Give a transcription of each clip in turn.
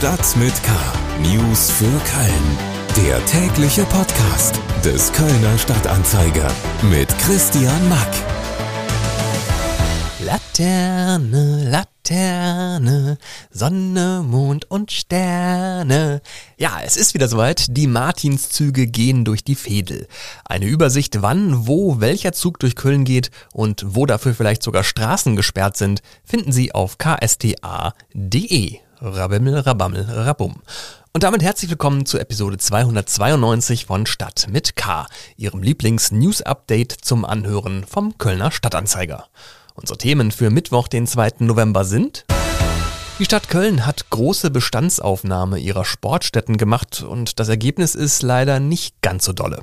Stadt mit K. News für Köln. Der tägliche Podcast des Kölner Stadtanzeiger mit Christian Mack. Laterne, Laterne, Sonne, Mond und Sterne. Ja, es ist wieder soweit. Die Martinszüge gehen durch die Veedel. Eine Übersicht, wann, wo, welcher Zug durch Köln geht und wo dafür vielleicht sogar Straßen gesperrt sind, finden Sie auf ksta.de. Rabimmel, Rabammel, Rabum. Und damit herzlich willkommen zu Episode 292 von Stadt mit K, Ihrem Lieblings-News-Update zum Anhören vom Kölner Stadtanzeiger. Unsere Themen für Mittwoch, den 2. November sind die Stadt Köln hat große Bestandsaufnahme ihrer Sportstätten gemacht und das Ergebnis ist leider nicht ganz so dolle.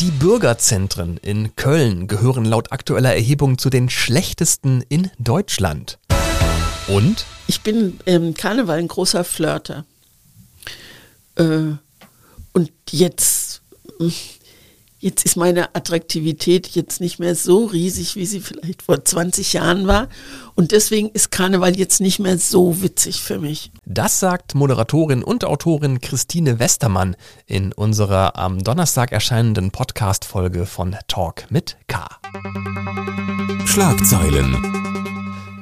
Die Bürgerzentren in Köln gehören laut aktueller Erhebung zu den schlechtesten in Deutschland. Und? Ich bin im Karneval ein großer Flirter. Äh, und jetzt, jetzt ist meine Attraktivität jetzt nicht mehr so riesig, wie sie vielleicht vor 20 Jahren war. Und deswegen ist Karneval jetzt nicht mehr so witzig für mich. Das sagt Moderatorin und Autorin Christine Westermann in unserer am Donnerstag erscheinenden Podcast-Folge von Talk mit K. Schlagzeilen.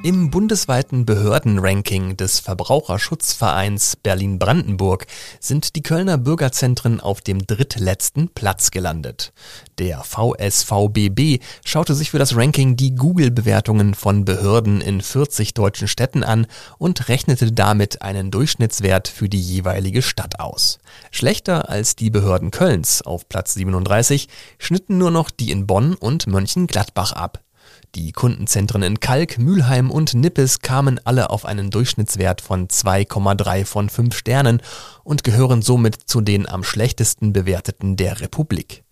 Im bundesweiten Behördenranking des Verbraucherschutzvereins Berlin-Brandenburg sind die Kölner Bürgerzentren auf dem drittletzten Platz gelandet. Der VSVBB schaute sich für das Ranking die Google-Bewertungen von Behörden in 40 deutschen Städten an und rechnete damit einen Durchschnittswert für die jeweilige Stadt aus. Schlechter als die Behörden Kölns auf Platz 37 schnitten nur noch die in Bonn und Mönchengladbach ab. Die Kundenzentren in Kalk, Mülheim und Nippes kamen alle auf einen Durchschnittswert von 2,3 von 5 Sternen und gehören somit zu den am schlechtesten bewerteten der Republik.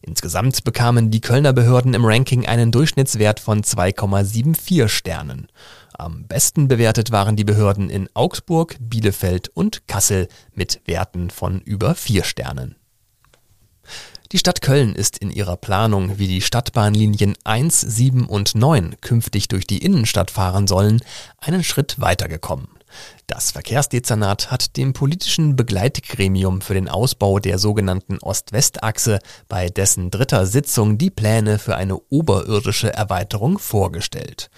Insgesamt bekamen die Kölner Behörden im Ranking einen Durchschnittswert von 2,74 Sternen. Am besten bewertet waren die Behörden in Augsburg, Bielefeld und Kassel mit Werten von über 4 Sternen. Die Stadt Köln ist in ihrer Planung, wie die Stadtbahnlinien 1, 7 und 9 künftig durch die Innenstadt fahren sollen, einen Schritt weitergekommen. Das Verkehrsdezernat hat dem politischen Begleitgremium für den Ausbau der sogenannten Ost-West-Achse bei dessen dritter Sitzung die Pläne für eine oberirdische Erweiterung vorgestellt.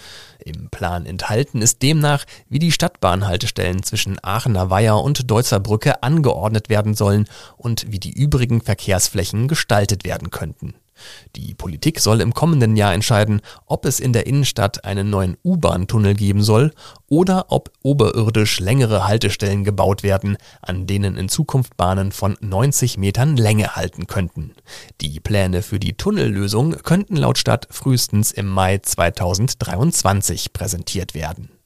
Im Plan enthalten ist demnach, wie die Stadtbahnhaltestellen zwischen Aachener Weiher und Deutzer Brücke angeordnet werden sollen und wie die übrigen Verkehrsflächen gestaltet werden könnten. Die Politik soll im kommenden Jahr entscheiden, ob es in der Innenstadt einen neuen U-Bahn-Tunnel geben soll oder ob oberirdisch längere Haltestellen gebaut werden, an denen in Zukunft Bahnen von 90 Metern Länge halten könnten. Die Pläne für die Tunnellösung könnten laut Stadt frühestens im Mai 2023 präsentiert werden.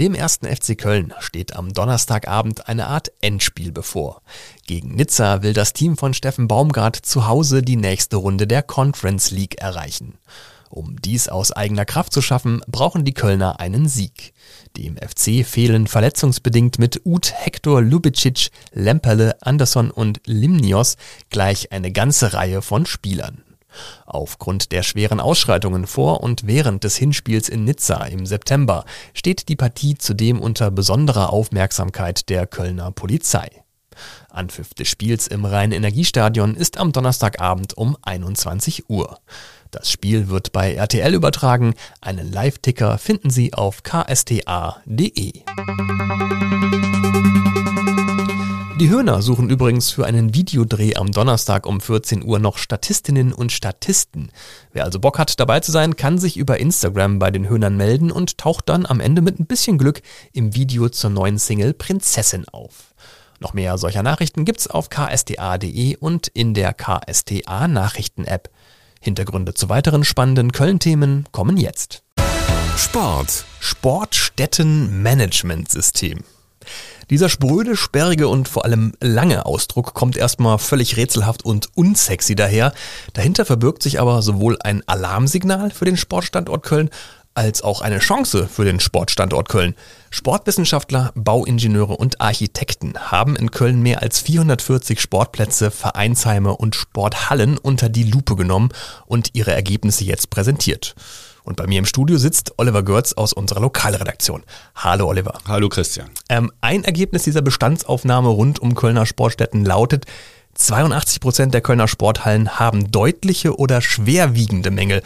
Dem ersten FC Köln steht am Donnerstagabend eine Art Endspiel bevor. Gegen Nizza will das Team von Steffen Baumgart zu Hause die nächste Runde der Conference League erreichen. Um dies aus eigener Kraft zu schaffen, brauchen die Kölner einen Sieg. Dem FC fehlen verletzungsbedingt mit Uth, Hector, Lubicic, Lemperle, Anderson und Limnios gleich eine ganze Reihe von Spielern. Aufgrund der schweren Ausschreitungen vor und während des Hinspiels in Nizza im September steht die Partie zudem unter besonderer Aufmerksamkeit der Kölner Polizei. Anpfiff des Spiels im Rhein-Energiestadion ist am Donnerstagabend um 21 Uhr. Das Spiel wird bei RTL übertragen. Einen Live-Ticker finden Sie auf ksta.de. Die Höhner suchen übrigens für einen Videodreh am Donnerstag um 14 Uhr noch Statistinnen und Statisten. Wer also Bock hat, dabei zu sein, kann sich über Instagram bei den Höhnern melden und taucht dann am Ende mit ein bisschen Glück im Video zur neuen Single Prinzessin auf. Noch mehr solcher Nachrichten gibt's auf ksta.de und in der KSTA Nachrichten App. Hintergründe zu weiteren spannenden Köln-Themen kommen jetzt. Sport. Sportstätten-Management-System. Dieser spröde, sperrige und vor allem lange Ausdruck kommt erstmal völlig rätselhaft und unsexy daher. Dahinter verbirgt sich aber sowohl ein Alarmsignal für den Sportstandort Köln als auch eine Chance für den Sportstandort Köln. Sportwissenschaftler, Bauingenieure und Architekten haben in Köln mehr als 440 Sportplätze, Vereinsheime und Sporthallen unter die Lupe genommen und ihre Ergebnisse jetzt präsentiert. Und bei mir im Studio sitzt Oliver Görz aus unserer Lokalredaktion. Hallo Oliver. Hallo Christian. Ähm, ein Ergebnis dieser Bestandsaufnahme rund um Kölner Sportstätten lautet, 82 Prozent der Kölner Sporthallen haben deutliche oder schwerwiegende Mängel.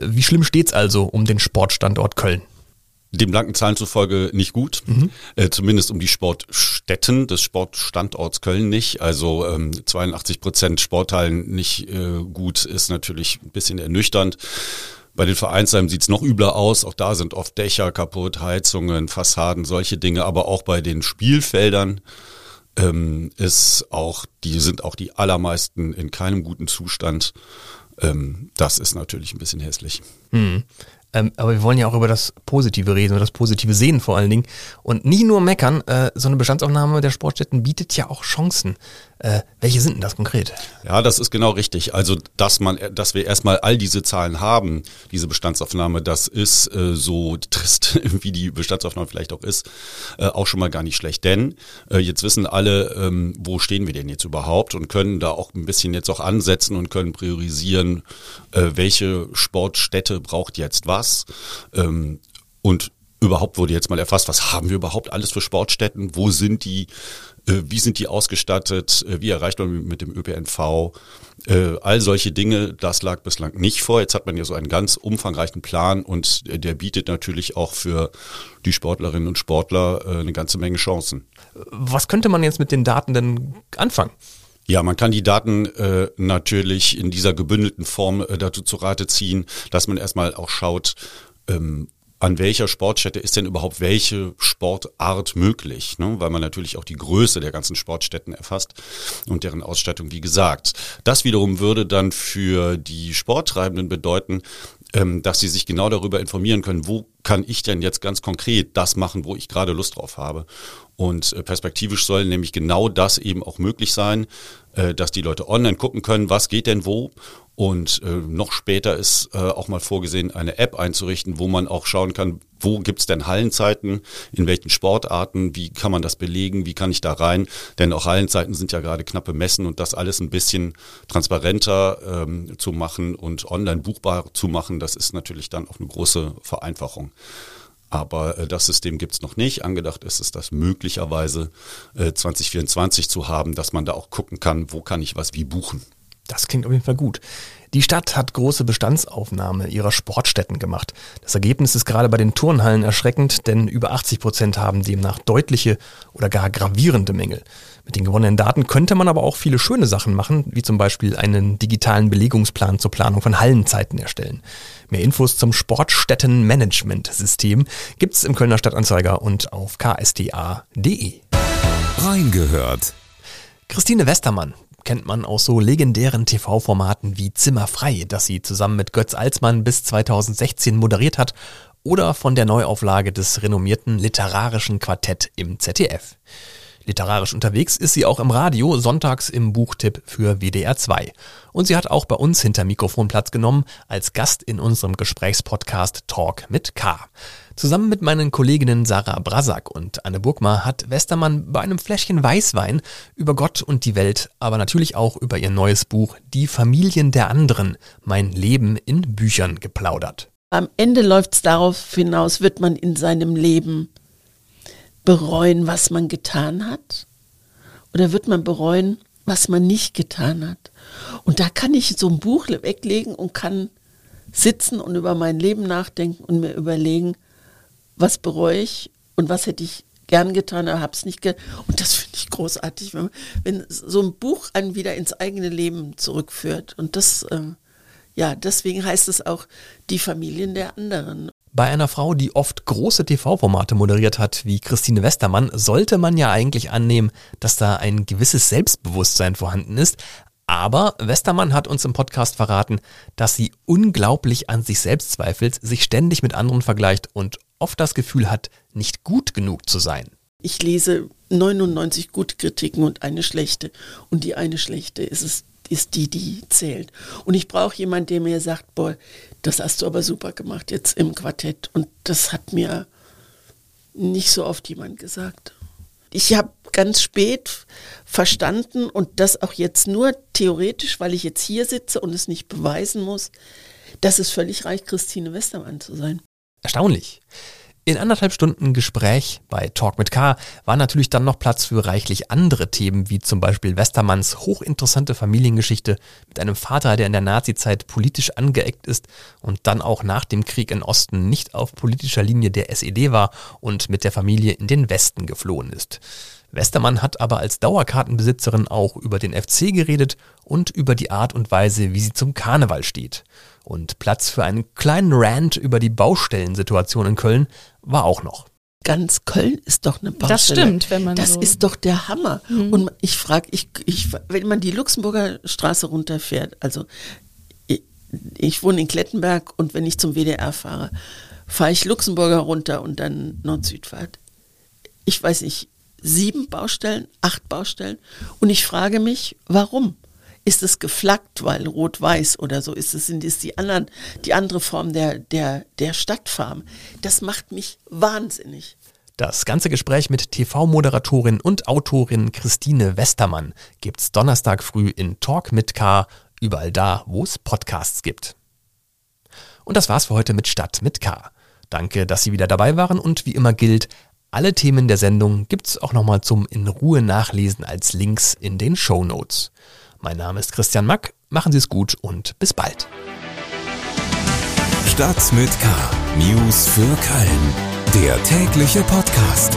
Wie schlimm steht's also um den Sportstandort Köln? Dem blanken Zahlen zufolge nicht gut, mhm. äh, zumindest um die Sportstätten des Sportstandorts Köln nicht. Also ähm, 82 Prozent Sporthallen nicht äh, gut ist natürlich ein bisschen ernüchternd. Bei den Vereinsheimen sieht's noch übler aus. Auch da sind oft Dächer kaputt, Heizungen, Fassaden, solche Dinge. Aber auch bei den Spielfeldern ähm, ist auch, die sind auch die allermeisten in keinem guten Zustand. Ähm, das ist natürlich ein bisschen hässlich. Mhm. Ähm, aber wir wollen ja auch über das Positive reden, über das Positive sehen vor allen Dingen. Und nie nur meckern, äh, so eine Bestandsaufnahme der Sportstätten bietet ja auch Chancen. Äh, welche sind denn das konkret? Ja, das ist genau richtig. Also, dass man, dass wir erstmal all diese Zahlen haben, diese Bestandsaufnahme, das ist äh, so trist, wie die Bestandsaufnahme vielleicht auch ist, äh, auch schon mal gar nicht schlecht. Denn äh, jetzt wissen alle, ähm, wo stehen wir denn jetzt überhaupt und können da auch ein bisschen jetzt auch ansetzen und können priorisieren, äh, welche Sportstätte braucht jetzt was. Ähm, und überhaupt wurde jetzt mal erfasst, was haben wir überhaupt alles für Sportstätten, wo sind die, wie sind die ausgestattet, äh, wie erreicht man mit dem ÖPNV, äh, all solche Dinge, das lag bislang nicht vor. Jetzt hat man ja so einen ganz umfangreichen Plan und der bietet natürlich auch für die Sportlerinnen und Sportler eine ganze Menge Chancen. Was könnte man jetzt mit den Daten denn anfangen? Ja, man kann die Daten äh, natürlich in dieser gebündelten Form äh, dazu zu Rate ziehen, dass man erstmal auch schaut, ähm, an welcher Sportstätte ist denn überhaupt welche Sportart möglich, ne? weil man natürlich auch die Größe der ganzen Sportstätten erfasst und deren Ausstattung, wie gesagt. Das wiederum würde dann für die Sporttreibenden bedeuten, ähm, dass sie sich genau darüber informieren können, wo kann ich denn jetzt ganz konkret das machen, wo ich gerade Lust drauf habe. Und äh, perspektivisch soll nämlich genau das eben auch möglich sein, äh, dass die Leute online gucken können, was geht denn wo und äh, noch später ist auch mal vorgesehen, eine App einzurichten, wo man auch schauen kann, wo gibt's denn Hallenzeiten, in welchen Sportarten, wie kann man das belegen, wie kann ich da rein. Denn auch Hallenzeiten sind ja gerade knappe Messen und das alles ein bisschen transparenter ähm, zu machen und online buchbar zu machen, das ist natürlich dann auch eine große Vereinfachung. Aber äh, das System gibt's noch nicht. Angedacht ist es, das möglicherweise äh, 2024 zu haben, dass man da auch gucken kann, wo kann ich was wie buchen. Das klingt auf jeden Fall gut. Die Stadt hat große Bestandsaufnahme ihrer Sportstätten gemacht. Das Ergebnis ist gerade bei den Turnhallen erschreckend, denn über 80 Prozent haben demnach deutliche oder gar gravierende Mängel. Mit den gewonnenen Daten könnte man aber auch viele schöne Sachen machen, wie zum Beispiel einen digitalen Belegungsplan zur Planung von Hallenzeiten erstellen. Mehr Infos zum Sportstättenmanagementsystem gibt's im Kölner Stadtanzeiger und auf ksta.de. Reingehört. Christine Westermann, kennt man aus so legendären TV-Formaten wie Zimmer frei, das sie zusammen mit Götz Alsmann bis 2016 moderiert hat, oder von der Neuauflage des renommierten literarischen Quartett im ZDF. Literarisch unterwegs ist sie auch im Radio, sonntags im Buchtipp für WDR 2. Und sie hat auch bei uns hinter Mikrofon Platz genommen, als Gast in unserem Gesprächspodcast Talk mit K. Zusammen mit meinen Kolleginnen Sarah Brasak und Anne Burgmar hat Westermann bei einem Fläschchen Weißwein über Gott und die Welt, aber natürlich auch über ihr neues Buch Die Familien der anderen, mein Leben in Büchern geplaudert. Am Ende läuft es darauf hinaus, wird man in seinem Leben bereuen, was man getan hat? Oder wird man bereuen, was man nicht getan hat? Und da kann ich so ein Buch weglegen und kann sitzen und über mein Leben nachdenken und mir überlegen, was bereue ich und was hätte ich gern getan, aber habe es nicht getan. Und das finde ich großartig, wenn, wenn, so ein Buch einen wieder ins eigene Leben zurückführt. Und das, äh, ja, deswegen heißt es auch die Familien der anderen. Bei einer Frau, die oft große TV-Formate moderiert hat, wie Christine Westermann, sollte man ja eigentlich annehmen, dass da ein gewisses Selbstbewusstsein vorhanden ist. Aber Westermann hat uns im Podcast verraten, dass sie unglaublich an sich selbst zweifelt, sich ständig mit anderen vergleicht und oft das Gefühl hat, nicht gut genug zu sein. Ich lese 99 gute Kritiken und eine schlechte. Und die eine schlechte ist es ist die, die zählt. Und ich brauche jemanden, der mir sagt, boah, das hast du aber super gemacht jetzt im Quartett. Und das hat mir nicht so oft jemand gesagt. Ich habe ganz spät verstanden und das auch jetzt nur theoretisch, weil ich jetzt hier sitze und es nicht beweisen muss. dass es völlig reicht, Christine Westermann zu sein. Erstaunlich. In anderthalb Stunden Gespräch bei Talk mit K war natürlich dann noch Platz für reichlich andere Themen, wie zum Beispiel Westermanns hochinteressante Familiengeschichte mit einem Vater, der in der Nazizeit politisch angeeckt ist und dann auch nach dem Krieg in Osten nicht auf politischer Linie der SED war und mit der Familie in den Westen geflohen ist. Westermann hat aber als Dauerkartenbesitzerin auch über den FC geredet und über die Art und Weise, wie sie zum Karneval steht. Und Platz für einen kleinen Rant über die Baustellensituation in Köln war auch noch. Ganz Köln ist doch eine Baustelle. Das stimmt, wenn man Das so ist doch der Hammer. Mhm. Und ich frage, ich, ich, wenn man die Luxemburger Straße runterfährt, also ich, ich wohne in Klettenberg und wenn ich zum WDR fahre, fahre ich Luxemburger runter und dann Nord-Süd-Fahrt. Ich weiß nicht, sieben Baustellen, acht Baustellen. Und ich frage mich, warum? Ist es geflaggt, weil rot-weiß oder so ist es, sind es die anderen, die andere Form der, der, der Stadtfarm? Das macht mich wahnsinnig. Das ganze Gespräch mit TV-Moderatorin und Autorin Christine Westermann gibt's Donnerstag früh in Talk mit K, überall da, wo es Podcasts gibt. Und das war's für heute mit Stadt mit K. Danke, dass Sie wieder dabei waren und wie immer gilt, alle Themen der Sendung gibt's auch nochmal zum in Ruhe nachlesen als Links in den Show Notes. Mein Name ist Christian Mack, machen Sie es gut und bis bald. Stadt mit K. News für Köln. Der tägliche Podcast.